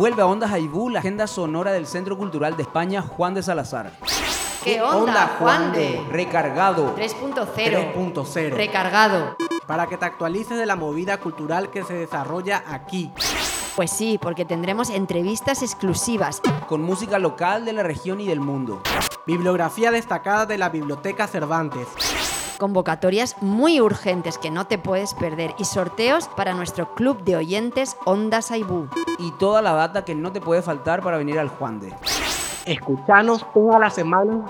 Vuelve a Onda Jaibú la agenda sonora del Centro Cultural de España Juan de Salazar. ¿Qué onda, Juan de? Recargado. 3.0. 3.0. Recargado. Para que te actualices de la movida cultural que se desarrolla aquí. Pues sí, porque tendremos entrevistas exclusivas. Con música local de la región y del mundo. Bibliografía destacada de la Biblioteca Cervantes. Convocatorias muy urgentes que no te puedes perder y sorteos para nuestro club de oyentes Onda Saibú. Y toda la data que no te puede faltar para venir al Juan de. Escuchanos toda la semana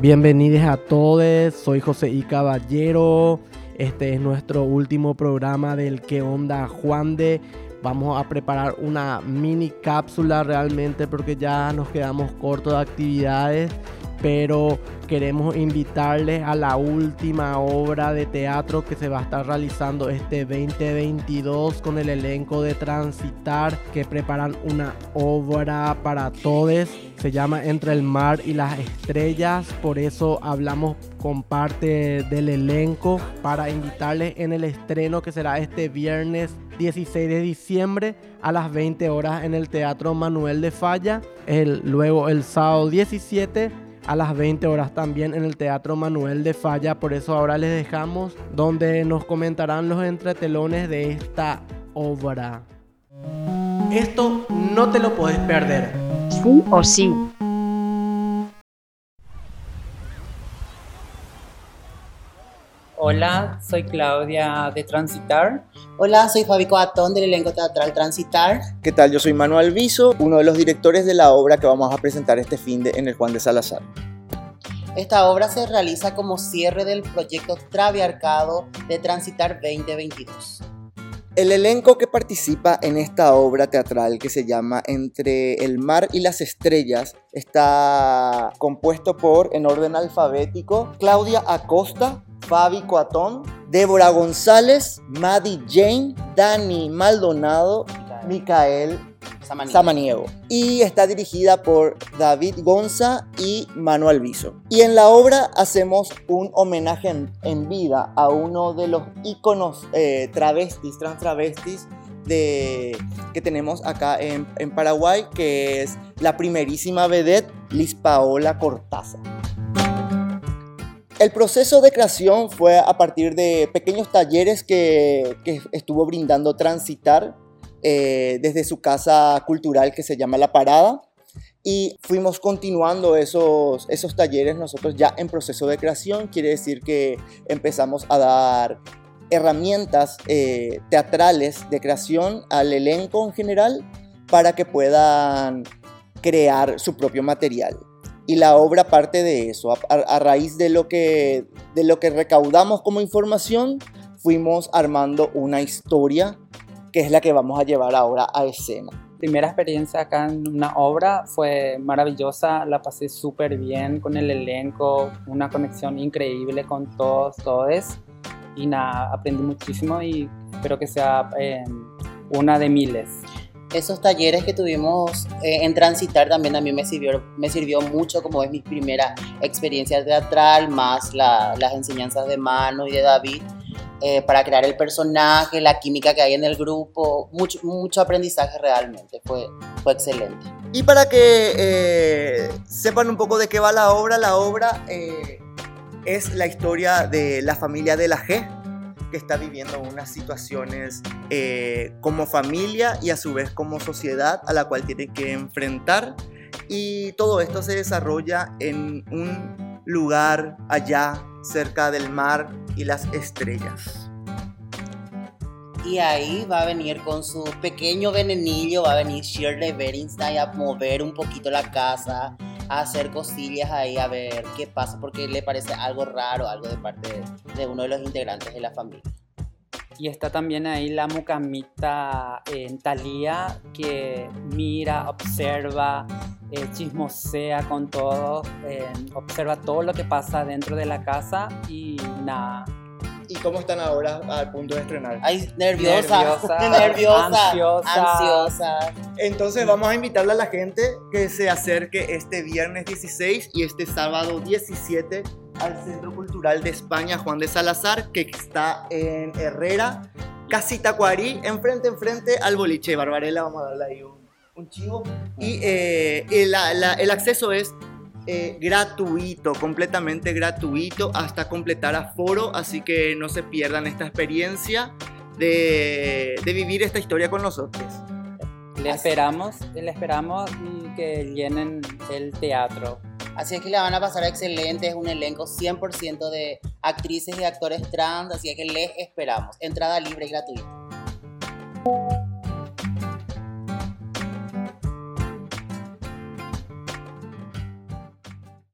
Bienvenidos a todos, soy José I. Caballero. Este es nuestro último programa del Que Onda Juan de. Vamos a preparar una mini cápsula realmente porque ya nos quedamos cortos de actividades pero queremos invitarles a la última obra de teatro que se va a estar realizando este 2022 con el elenco de Transitar que preparan una obra para todos. Se llama Entre el mar y las estrellas, por eso hablamos con parte del elenco para invitarles en el estreno que será este viernes 16 de diciembre a las 20 horas en el Teatro Manuel de Falla. El, luego el sábado 17 a las 20 horas también en el Teatro Manuel de Falla. Por eso ahora les dejamos donde nos comentarán los entretelones de esta obra. Esto no te lo puedes perder. Sí o sí. Hola, soy Claudia de Transitar. Hola, soy Fabi Coatón del elenco teatral Transitar. ¿Qué tal? Yo soy Manuel Viso, uno de los directores de la obra que vamos a presentar este fin de en el Juan de Salazar. Esta obra se realiza como cierre del proyecto Traviarcado de Transitar 2022. El elenco que participa en esta obra teatral que se llama Entre el mar y las estrellas está compuesto por, en orden alfabético, Claudia Acosta, Fabi Coatón, Débora González, Maddie Jane, Dani Maldonado, Micael Samaniego. Y está dirigida por David Gonza y Manuel Viso. Y en la obra hacemos un homenaje en, vida a uno de los íconos eh, travestis, trans travestis de, que tenemos acá en, en Paraguay, que es la primerísima vedette Liz Paola Cortázar. El proceso de creación fue a partir de pequeños talleres que, estuvo brindando Transitar eh, desde su casa cultural que se llama La Parada. Y fuimos continuando esos, esos talleres nosotros ya en proceso de creación. Quiere decir que empezamos a dar herramientas eh, teatrales de creación al elenco en general para que puedan crear su propio material y la obra parte de eso. A, raíz de lo, que, de lo que recaudamos como información, fuimos armando una historia que es la que vamos a llevar ahora a escena. Primera experiencia acá en una obra fue maravillosa, la pasé súper bien con el elenco, una conexión increíble con todos, todos y nada, aprendí muchísimo y espero que sea eh, una de miles esos talleres que tuvimos eh, en Transitar también a mí me sirvió, me sirvió mucho como es mi primera experiencia teatral, más las enseñanzas de Mano y de David, eh, para crear el personaje, la química que hay en el grupo, mucho, mucho aprendizaje realmente, fue, fue excelente. Y para que eh, sepan un poco de qué va la obra, la obra es la historia de la familia de la G, que está viviendo unas situaciones eh, como familia y a su vez como sociedad a la cual tiene que enfrentar. Y todo esto se desarrolla en un lugar allá, cerca del mar y las estrellas. Y ahí va a venir con su pequeño venenillo, va a venir Shirley Berinstein a mover un poquito la casa, hacer cosillas ahí a ver qué pasa, porque le parece algo raro, algo de parte de, uno de los integrantes de la familia. Y está también ahí la mucamita en Talía que mira, observa, eh, chismosea con todo, eh, observa todo lo que pasa dentro de la casa y nada ¿Y cómo están ahora al punto de estrenar? Ay, nerviosa, nerviosa, ansiosa. Entonces vamos a invitarle a la gente que se acerque este viernes 16 y este sábado 17 al Centro Cultural de España Juan de Salazar, que está en Herrera, casi Tacuarí, enfrente, enfrente al boliche Barbarella. Vamos a darle ahí un, un chivo. Y eh, el, la- el acceso es eh, gratuito, completamente gratuito hasta completar aforo, así que no se pierdan esta experiencia de, de vivir esta historia con nosotros. Le esperamos, le esperamos y que llenen el teatro. Así es que la van a pasar excelente, es un elenco 100% de actrices y actores trans, así es que les esperamos. Entrada libre y gratuita.